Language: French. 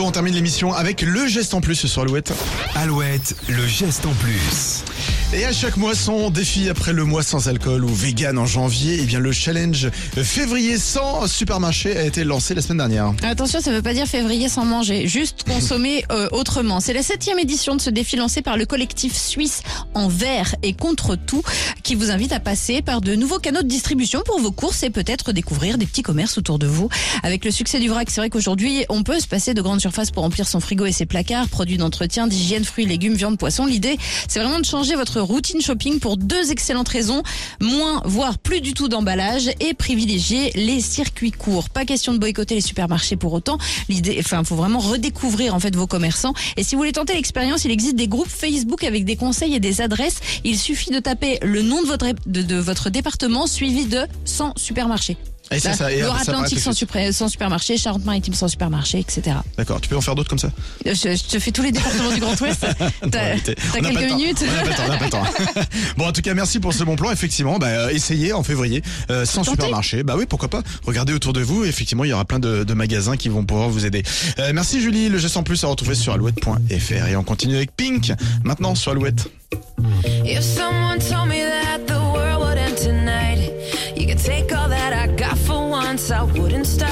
On termine l'émission avec le geste en plus sur Alouette. Alouette, le geste en plus. Et à chaque moisson, défi après le mois sans alcool ou vegan en janvier, eh bien le challenge février sans supermarché a été lancé la semaine dernière. Attention, ça ne veut pas dire février sans manger, juste consommer euh, autrement. C'est la septième édition de ce défi lancé par le collectif suisse En Vert et Contre Tout qui vous invite à passer par de nouveaux canaux de distribution pour vos courses et peut-être découvrir des petits commerces autour de vous. Avec le succès du vrac, c'est vrai qu'aujourd'hui, on peut se passer de grandes surfaces pour remplir son frigo et ses placards, produits d'entretien, d'hygiène, fruits, légumes, viande, poisson. L'idée, c'est vraiment de changer votre routine shopping pour deux excellentes raisons. Moins, voire plus du tout d'emballage et privilégier les circuits courts. Pas question de boycotter les supermarchés pour autant. L'idée, enfin, faut vraiment redécouvrir en fait vos commerçants. Et si vous voulez tenter l'expérience, il existe des groupes Facebook avec des conseils et des adresses. Il suffit de taper le nom de votre, de votre département suivi de 100 supermarchés. Et c'est Là, ça, et paraît sans, supra- sans supermarché, Charente-Maritime sans supermarché, etc. D'accord, tu peux en faire d'autres comme ça? Je, je te fais tous les départements du Grand Ouest. T'as pas le quelques minutes On n'a pas le temps, on n'a pas le temps. bon, en tout cas, merci pour ce bon plan. Effectivement, bah, euh, essayez en février euh, sans Tentez. supermarché. Bah oui, pourquoi pas. Regardez autour de vous. Effectivement, il y aura plein de, de magasins qui vont pouvoir vous aider. Euh, merci Julie. Le geste en plus à retrouver sur alouette.fr. Et on continue avec Pink maintenant sur Alouette. If someone told me dance, I wouldn't start.